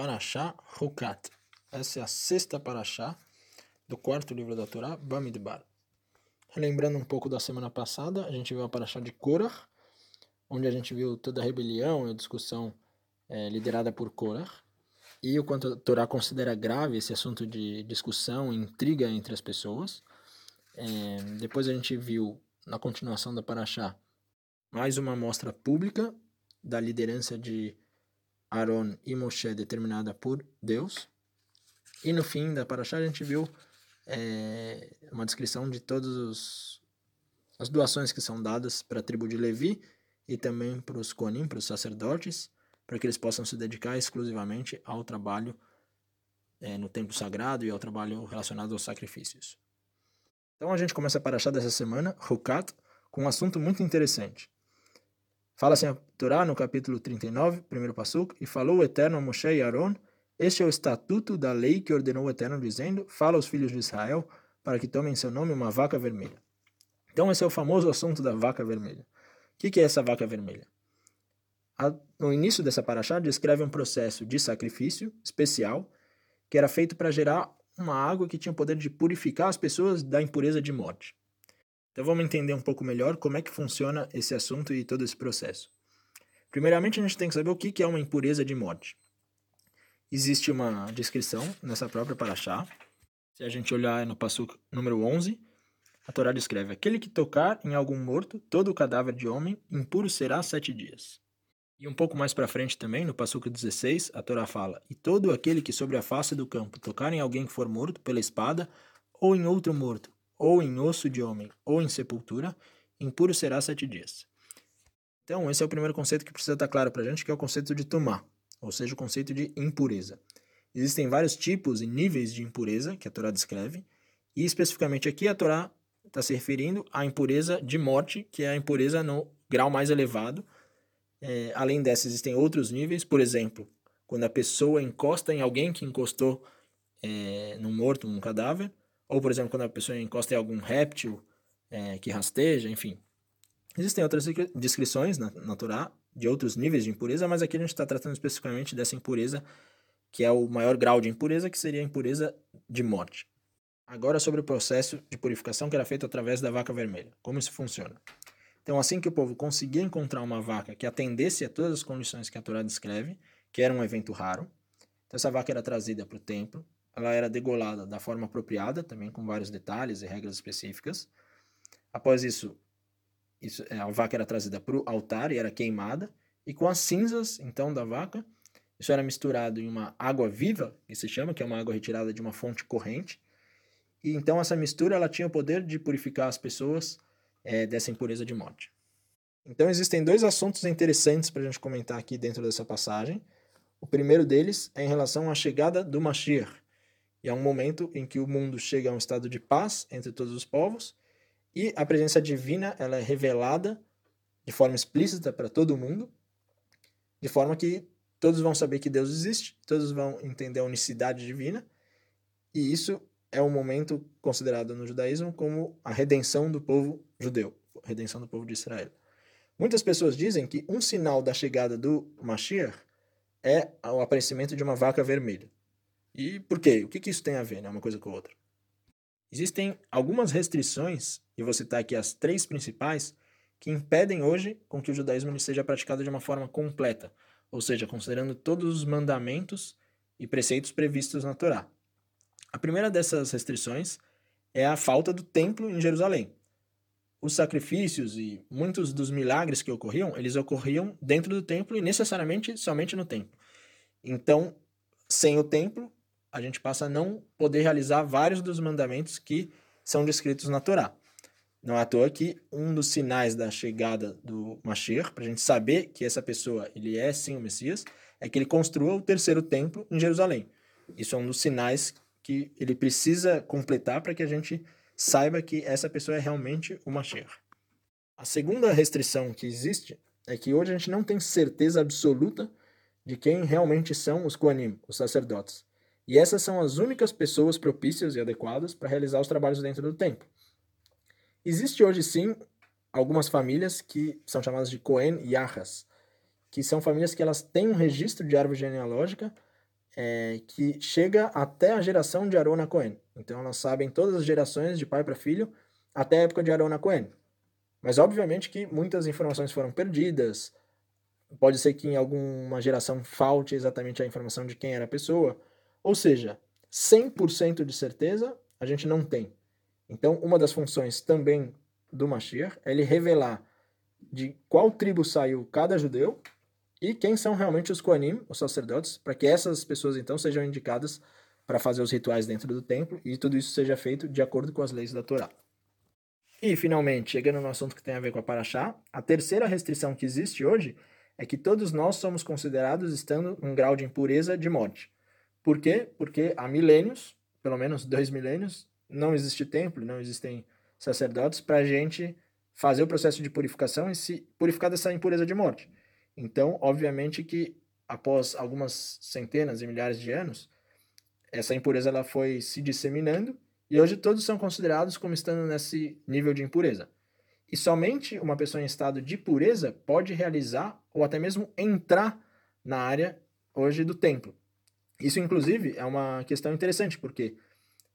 Parashá Hukat. Essa é a sexta Parashá do quarto livro da Torá, Bamidbar. Relembrando um pouco da semana passada, a gente viu a Parashá de Korah, onde a gente viu toda a rebelião e a discussão é, liderada por Korah, e o quanto a Torá considera grave esse assunto de discussão e intriga entre as pessoas. É, depois a gente viu, na continuação da Parashá, mais uma amostra pública da liderança de Aaron e Moshe determinada por Deus. E no fim da Parashá a gente viu é, uma descrição de todas as doações que são dadas para a tribo de Levi e também para os Koanim, para os sacerdotes, para que eles possam se dedicar exclusivamente ao trabalho é, no templo sagrado e ao trabalho relacionado aos sacrifícios. Então a gente começa a Parashá dessa semana, Hukat, com um assunto muito interessante. Fala assim a Torá no capítulo 39, primeiro passuco, e falou o Eterno a Moshe e Aaron, este é o estatuto da lei que ordenou o Eterno, dizendo, fala aos filhos de Israel, para que tomem seu nome uma vaca vermelha. Então esse é o famoso assunto da vaca vermelha. O que, que é essa vaca vermelha? no início dessa paraxá, descreve um processo de sacrifício especial que era feito para gerar uma água que tinha o poder de purificar as pessoas da impureza de morte. Então vamos entender um pouco melhor como é que funciona esse assunto e todo esse processo. Primeiramente, a gente tem que saber o que é uma impureza de morte. Existe uma descrição nessa própria paraxá. Se a gente olhar no passo número 11, a Torá descreve: Aquele que tocar em algum morto, todo o cadáver de homem, impuro será sete dias. E um pouco mais para frente também, no passo 16, a Torá fala: E todo aquele que sobre a face do campo tocar em alguém que for morto pela espada, ou em outro morto, ou em osso de homem, ou em sepultura, impuro será sete dias. Então, esse é o primeiro conceito que precisa estar claro para a gente, que é o conceito de tomar, ou seja, o conceito de impureza. Existem vários tipos e níveis de impureza que a Torá descreve, e especificamente aqui a Torá está se referindo à impureza de morte, que é a impureza no grau mais elevado. É, além dessa, existem outros níveis, por exemplo, quando a pessoa encosta em alguém que encostou é, num morto, num cadáver, ou, por exemplo, quando a pessoa encosta em algum réptil é, que rasteja, enfim. Existem outras descrições na, na Torá de outros níveis de impureza, mas aqui a gente está tratando especificamente dessa impureza, que é o maior grau de impureza, que seria a impureza de morte. Agora sobre o processo de purificação que era feito através da vaca vermelha. Como isso funciona? Então, assim que o povo conseguia encontrar uma vaca que atendesse a todas as condições que a Torá descreve, que era um evento raro, então essa vaca era trazida para o templo, ela era degolada da forma apropriada, também com vários detalhes e regras específicas. Após isso, isso é, a vaca era trazida para o altar e era queimada, e com as cinzas, então, da vaca, isso era misturado em uma água viva, que se chama, que é uma água retirada de uma fonte corrente, e então essa mistura ela tinha o poder de purificar as pessoas é, dessa impureza de morte. Então existem dois assuntos interessantes para a gente comentar aqui dentro dessa passagem. O primeiro deles é em relação à chegada do Mashiach, e é um momento em que o mundo chega a um estado de paz entre todos os povos e a presença divina ela é revelada de forma explícita para todo mundo, de forma que todos vão saber que Deus existe, todos vão entender a unicidade divina, e isso é um momento considerado no judaísmo como a redenção do povo judeu, redenção do povo de Israel. Muitas pessoas dizem que um sinal da chegada do Mashiach é o aparecimento de uma vaca vermelha. E por quê? O que, que isso tem a ver, né? Uma coisa com a outra. Existem algumas restrições, e vou citar aqui as três principais, que impedem hoje com que o judaísmo seja praticado de uma forma completa, ou seja, considerando todos os mandamentos e preceitos previstos na Torá. A primeira dessas restrições é a falta do templo em Jerusalém. Os sacrifícios e muitos dos milagres que ocorriam, eles ocorriam dentro do templo e necessariamente somente no templo. Então, sem o templo, a gente passa a não poder realizar vários dos mandamentos que são descritos na Torá. Não é à toa que um dos sinais da chegada do Mashiach, para a gente saber que essa pessoa ele é sim o Messias, é que ele construa o terceiro templo em Jerusalém. Isso é um dos sinais que ele precisa completar para que a gente saiba que essa pessoa é realmente o Mashiach. A segunda restrição que existe é que hoje a gente não tem certeza absoluta de quem realmente são os Koanim, os sacerdotes. E essas são as únicas pessoas propícias e adequadas para realizar os trabalhos dentro do templo. Existe hoje sim algumas famílias que são chamadas de Cohen Yahas, que são famílias que elas têm um registro de árvore genealógica, é, que chega até a geração de Arona Cohen. Então elas sabem todas as gerações de pai para filho até a época de Arona Cohen. Mas obviamente que muitas informações foram perdidas. Pode ser que em alguma geração falte exatamente a informação de quem era a pessoa. Ou seja, 100% de certeza a gente não tem. Então, uma das funções também do Mashiach é ele revelar de qual tribo saiu cada judeu e quem são realmente os Koanim, os sacerdotes, para que essas pessoas então sejam indicadas para fazer os rituais dentro do templo e tudo isso seja feito de acordo com as leis da Torá. E, finalmente, chegando no assunto que tem a ver com a Paraxá, a terceira restrição que existe hoje é que todos nós somos considerados estando em grau de impureza de morte. Por quê? Porque há milênios, pelo menos dois milênios, não existe templo, não existem sacerdotes para a gente fazer o processo de purificação e se purificar dessa impureza de morte. Então, obviamente que após algumas centenas e milhares de anos, essa impureza ela foi se disseminando e hoje todos são considerados como estando nesse nível de impureza. E somente uma pessoa em estado de pureza pode realizar ou até mesmo entrar na área hoje do templo. Isso, inclusive, é uma questão interessante, porque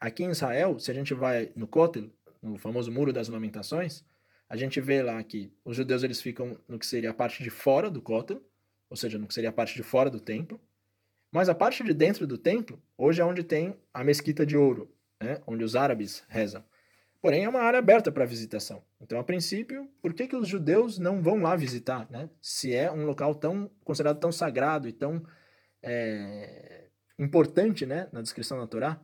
aqui em Israel, se a gente vai no Kotel, no famoso Muro das Lamentações, a gente vê lá que os judeus eles ficam no que seria a parte de fora do Kotel, ou seja, no que seria a parte de fora do templo. Mas a parte de dentro do templo, hoje é onde tem a mesquita de ouro, né, onde os árabes rezam. Porém, é uma área aberta para visitação. Então, a princípio, por que, que os judeus não vão lá visitar, né? Se é um local tão considerado tão sagrado e tão é, importante, né, na descrição da Torá?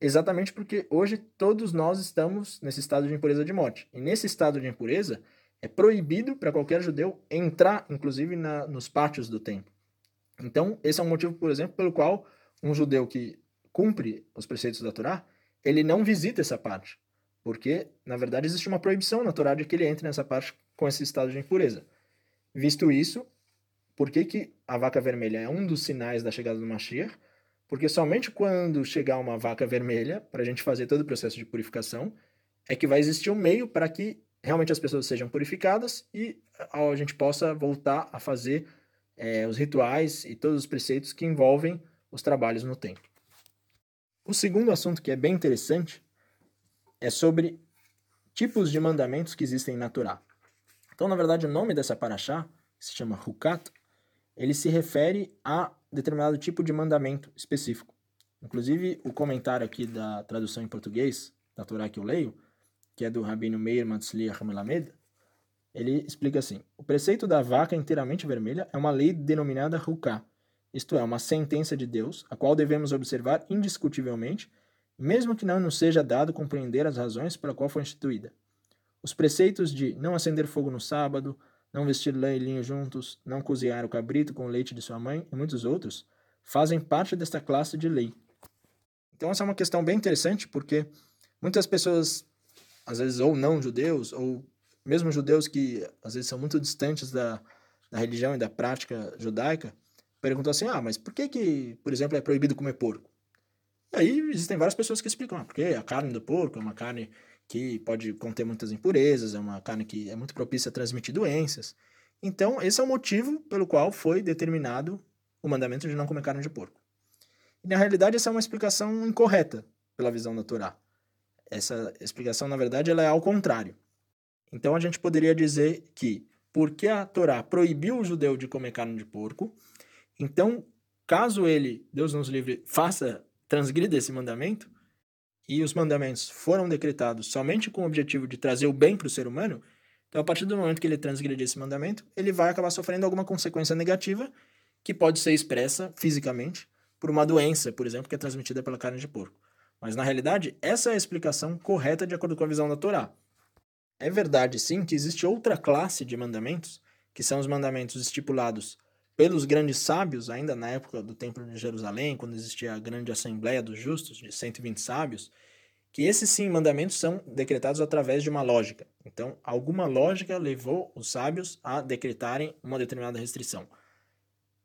Exatamente porque hoje todos nós estamos nesse estado de impureza de morte. E nesse estado de impureza, é proibido para qualquer judeu entrar, inclusive, na, nos pátios do templo. Então, esse é um motivo, por exemplo, pelo qual um judeu que cumpre os preceitos da Torá, ele não visita essa parte. Porque, na verdade, existe uma proibição na Torá de que ele entre nessa parte com esse estado de impureza. Visto isso, por que, que a vaca vermelha é um dos sinais da chegada do Mashiach? Porque somente quando chegar uma vaca vermelha, para a gente fazer todo o processo de purificação, é que vai existir um meio para que realmente as pessoas sejam purificadas e a gente possa voltar a fazer é, os rituais e todos os preceitos que envolvem os trabalhos no templo. O segundo assunto que é bem interessante é sobre tipos de mandamentos que existem na Torá. Então, na verdade, o nome dessa paraxá, que se chama Hukat, ele se refere a determinado tipo de mandamento específico. Inclusive, o comentário aqui da tradução em português da Torá que eu leio, que é do Rabino Meir Matzliach Melamed, ele explica assim: O preceito da vaca inteiramente vermelha é uma lei denominada Huká, isto é, uma sentença de Deus, a qual devemos observar indiscutivelmente, mesmo que não nos seja dado compreender as razões pela qual foi instituída. Os preceitos de não acender fogo no sábado, não vestir lã e linho juntos, não cozinhar o cabrito com o leite de sua mãe e muitos outros, fazem parte desta classe de lei. Então essa é uma questão bem interessante porque muitas pessoas, às vezes ou não judeus, ou mesmo judeus que às vezes são muito distantes da, da religião e da prática judaica, perguntam assim, ah, mas por que que, por exemplo, é proibido comer porco? E aí existem várias pessoas que explicam, ah, porque a carne do porco é uma carne que pode conter muitas impurezas, é uma carne que é muito propícia a transmitir doenças. Então, esse é o motivo pelo qual foi determinado o mandamento de não comer carne de porco. E, na realidade, essa é uma explicação incorreta pela visão da Torá. Essa explicação, na verdade, ela é ao contrário. Então, a gente poderia dizer que, porque a Torá proibiu o judeu de comer carne de porco, então, caso ele, Deus nos livre, faça, transgrida esse mandamento, e os mandamentos foram decretados somente com o objetivo de trazer o bem para o ser humano, então a partir do momento que ele transgredir esse mandamento, ele vai acabar sofrendo alguma consequência negativa que pode ser expressa fisicamente por uma doença, por exemplo, que é transmitida pela carne de porco. Mas na realidade, essa é a explicação correta de acordo com a visão da Torá. É verdade, sim, que existe outra classe de mandamentos, que são os mandamentos estipulados pelos grandes sábios, ainda na época do Templo de Jerusalém, quando existia a grande Assembleia dos Justos, de 120 sábios, que esses sim mandamentos são decretados através de uma lógica. Então, alguma lógica levou os sábios a decretarem uma determinada restrição.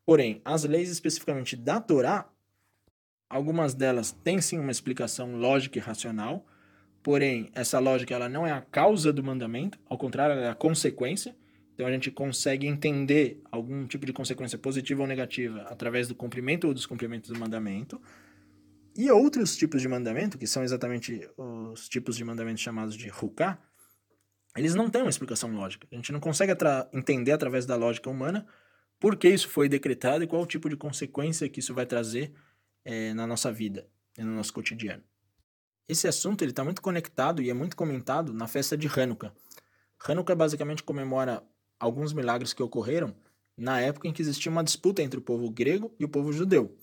Porém, as leis especificamente da Torá, algumas delas têm sim uma explicação lógica e racional, porém, essa lógica ela não é a causa do mandamento, ao contrário, ela é a consequência. Então a gente consegue entender algum tipo de consequência positiva ou negativa através do cumprimento ou descumprimento do mandamento. E outros tipos de mandamento, que são exatamente os tipos de mandamento chamados de Huká, eles não têm uma explicação lógica. A gente não consegue atra entender através da lógica humana por que isso foi decretado e qual o tipo de consequência que isso vai trazer é, na nossa vida e no nosso cotidiano. Esse assunto alguns milagres que ocorreram na época em que existia uma disputa entre o povo grego e o povo judeu.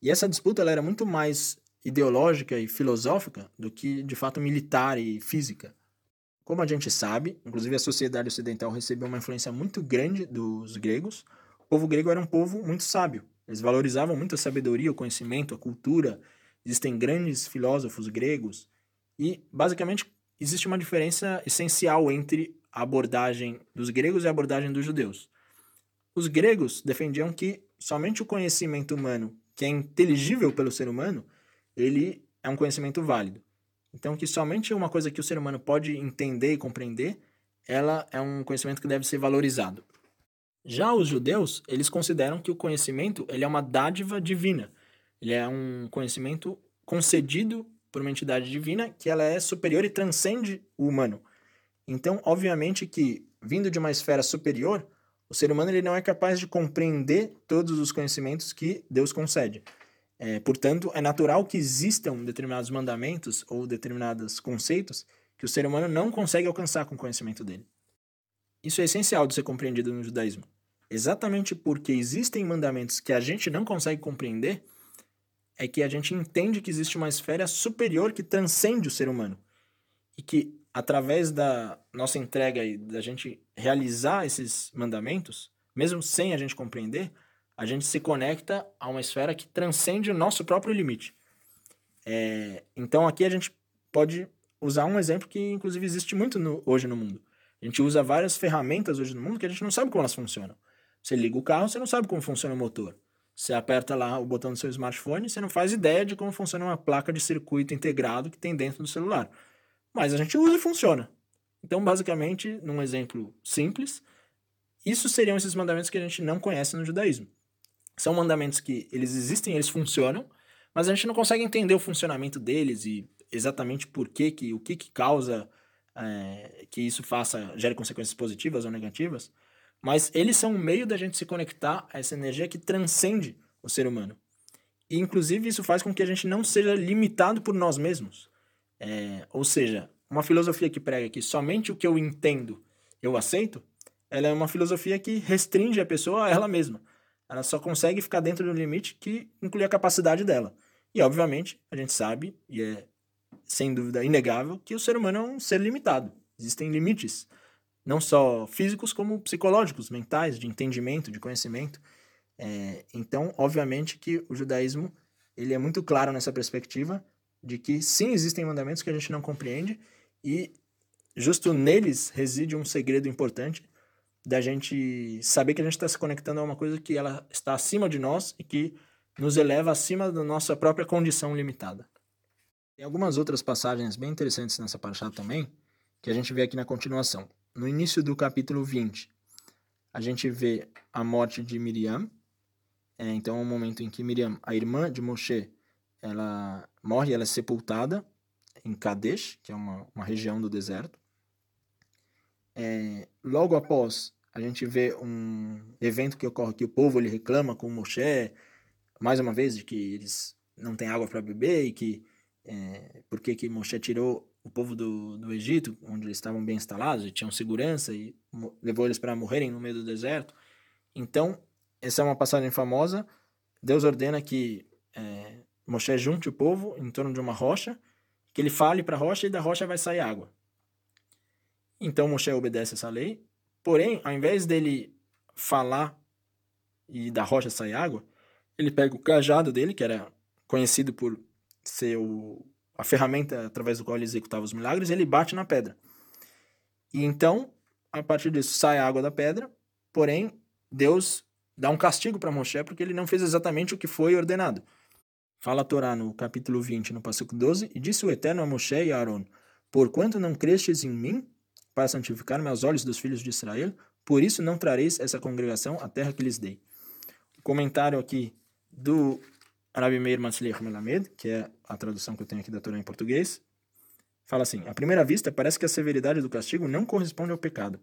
E essa disputa ela era muito mais ideológica e filosófica do que de fato militar e física. Como a gente sabe, inclusive a sociedade ocidental recebeu uma influência muito grande dos gregos. O povo grego era um povo muito sábio. Eles valorizavam muito a sabedoria, o conhecimento, a cultura. Existem grandes filósofos gregos e basicamente existe uma diferença essencial entre a abordagem dos gregos e a abordagem dos judeus. Os gregos defendiam que somente o conhecimento humano, que é inteligível pelo ser humano, ele é um conhecimento válido. Então, que somente uma coisa que o ser humano pode entender e compreender, ela é um conhecimento que deve ser valorizado. Já os judeus, eles consideram que o conhecimento ele é uma dádiva divina. Ele é um conhecimento concedido por uma entidade divina que ela é superior e transcende o humano. Então, obviamente que, vindo de uma esfera superior, o ser humano ele não é capaz de compreender todos os conhecimentos que Deus concede. É, portanto, é natural que existam determinados mandamentos ou determinados conceitos que o ser humano não consegue alcançar com o conhecimento dele. Isso é essencial de ser compreendido no judaísmo. Exatamente porque existem mandamentos que a gente não consegue compreender, é que a gente entende que existe uma esfera superior que transcende o ser humano. E que através da nossa entrega e da gente realizar esses mandamentos, mesmo sem a gente compreender, a gente se conecta a uma esfera que transcende o nosso próprio limite. É, então aqui a gente pode usar um exemplo que inclusive existe muito no, hoje no mundo. A gente usa várias ferramentas hoje no mundo que a gente não sabe como elas funcionam. Você liga o carro, você não sabe como funciona o motor. Você aperta lá o botão do seu smartphone, você não faz ideia de como funciona uma placa de circuito integrado que tem dentro do celular mas a gente usa e funciona. Então, basicamente, num exemplo simples, isso seriam esses mandamentos que a gente não conhece no judaísmo. São mandamentos que eles existem, eles funcionam, mas a gente não consegue entender o funcionamento deles e exatamente por que, que o que, que causa é, que isso faça gere consequências positivas ou negativas. Mas eles são um meio da gente se conectar a essa energia que transcende o ser humano. E, inclusive, isso faz com que a gente não seja limitado por nós mesmos. É, ou seja, uma filosofia que prega que somente o que eu entendo eu aceito, ela é uma filosofia que restringe a pessoa a ela mesma. Ela só consegue ficar dentro do limite que inclui a capacidade dela. E, obviamente, a gente sabe, e é sem dúvida inegável, que o ser humano é um ser limitado. Existem limites, não só físicos, como psicológicos, mentais, de entendimento, de conhecimento. É, então, obviamente que o judaísmo ele é muito claro nessa perspectiva, de que sim existem mandamentos que a gente não compreende e justo neles reside um segredo importante da gente saber que a gente está se conectando a uma coisa que ela está acima de nós e que nos eleva acima da nossa própria condição limitada. Tem algumas outras passagens bem interessantes nessa paraxá também, que a gente vê aqui na continuação. No início do capítulo 20, a gente vê a morte de Miriam. É, então, é um momento em que Miriam, a irmã de Moshe, ela morre, ela é sepultada em Kadesh, que é uma, uma região do deserto. É, logo após, a gente vê um evento que ocorre que o povo ele reclama com Moshe, mais uma vez, de que eles não têm água para beber e que é, porque que Moshe tirou o povo do, do Egito, onde eles estavam bem instalados e tinham segurança, e levou eles para morrerem no meio do deserto. Então, essa é uma passagem famosa. Deus ordena que é, Moshe junte o povo em torno de uma rocha, que ele fale para a rocha e da rocha vai sair água. Então Moshe obedece essa lei, porém, ao invés dele falar e da rocha sair água, ele pega o cajado dele, que era conhecido por ser o, a ferramenta através do qual ele executava os milagres, ele bate na pedra. E então, a partir disso, sai a água da pedra, porém, Deus dá um castigo para Moshe porque ele não fez exatamente o que foi ordenado. Fala a Torá no capítulo 20, no versículo 12, e disse o Eterno a Moshe e a Aaron, Porquanto não crestes em mim, para santificar-me aos olhos dos filhos de Israel, Por isso não trareis essa congregação à terra que lhes dei. O comentário aqui do Rabi Meir Matzliach Melamed, que é a tradução que eu tenho aqui da Torá em português, fala assim: à primeira vista, parece que a severidade do castigo não corresponde ao pecado.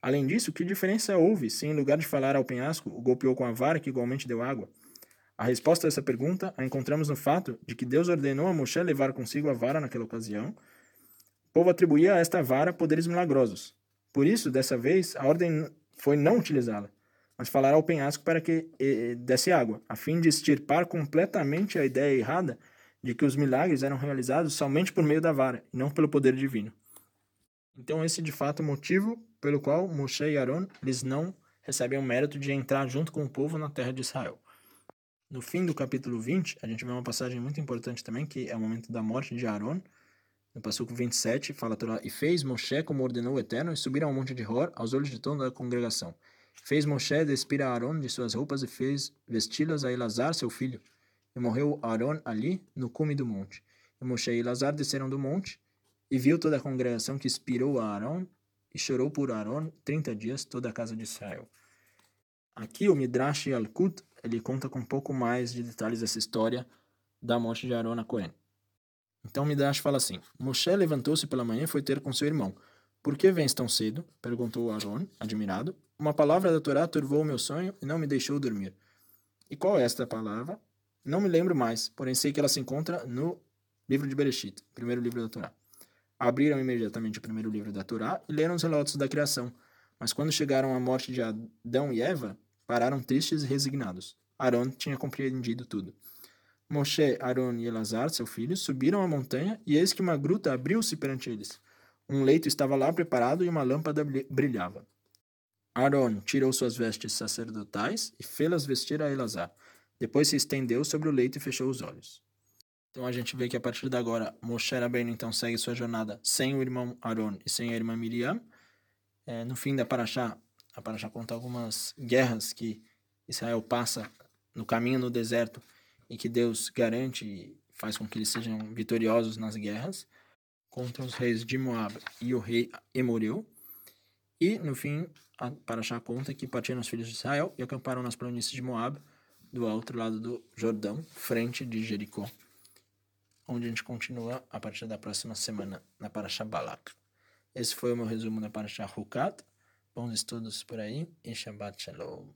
Além disso, que diferença houve se, em lugar de falar ao penhasco, o golpeou com a vara que igualmente deu água? A resposta a essa pergunta a encontramos no fato de que Deus ordenou a Moshe levar consigo a vara naquela ocasião. O povo atribuía a esta vara poderes milagrosos. Por isso, dessa vez, a ordem foi não utilizá-la, mas falar ao penhasco para que e, desse água, a fim de extirpar completamente a ideia errada de que os milagres eram realizados somente por meio da vara, e não pelo poder divino. Então esse de fato é o motivo pelo qual Moshe e Aaron eles não recebem o mérito de entrar junto com o povo na terra de Israel. No fim do capítulo 20, a gente vê uma passagem muito importante também, que é o momento da morte de Aaron. No versículo 27, fala Torá, E fez Moshe como ordenou o Eterno, e subiram ao monte de Hor, aos olhos de toda a congregação. Fez Moshe despir a Aaron de suas roupas e fez vesti-las a Elazar, seu filho. E morreu Aaron ali, no cume do monte. E Moshe e Elazar desceram do monte, e viu toda a congregação que expirou a Aaron, e chorou por Aaron trinta dias toda a casa de Israel. Aqui o Midrash Yalkut, ele conta com um pouco mais de detalhes dessa história da morte de Aaron a Cohen. Então Midrash fala assim, Moshe levantou-se pela manhã e foi ter com seu irmão. Por que vens tão cedo? Perguntou Aaron, admirado. Uma palavra da Torá turvou o meu sonho e não me deixou dormir. E qual é esta palavra? Não me lembro mais, porém sei que ela se encontra no livro de Bereshit, primeiro livro da Torá. Abriram imediatamente o primeiro livro da Torá e leram os relatos da criação. Mas quando chegaram à morte de Adão e Eva, pararam tristes e resignados. Aaron tinha compreendido tudo. Moshe, Aaron e Elazar, seu filho, subiram a montanha e eis que uma gruta abriu-se perante eles. Um leito estava lá preparado e uma lâmpada brilhava. Aaron tirou suas vestes sacerdotais e fê-las vestir a Elazar. Depois se estendeu sobre o leito e fechou os olhos. Então a gente vê que a partir de agora, Moshe Rabbeinu então segue sua jornada sem o irmão Aaron e sem a irmã Miriam. É, no fim da Paraxá, a Paraxá conta algumas guerras que Israel passa no caminho no deserto e que Deus garante e faz com que eles sejam vitoriosos nas guerras contra os reis de Moab e o rei Emoreu. E, no fim, a Paraxá conta que partiram os filhos de Israel e acamparam nas planícies de Moab, do outro lado do Jordão, frente de Jericó onde a gente continua a partir da próxima semana na Parashá Balak. Esse foi o meu resumo da Parashá Hukat. Bons estudos por aí e Shabbat Shalom.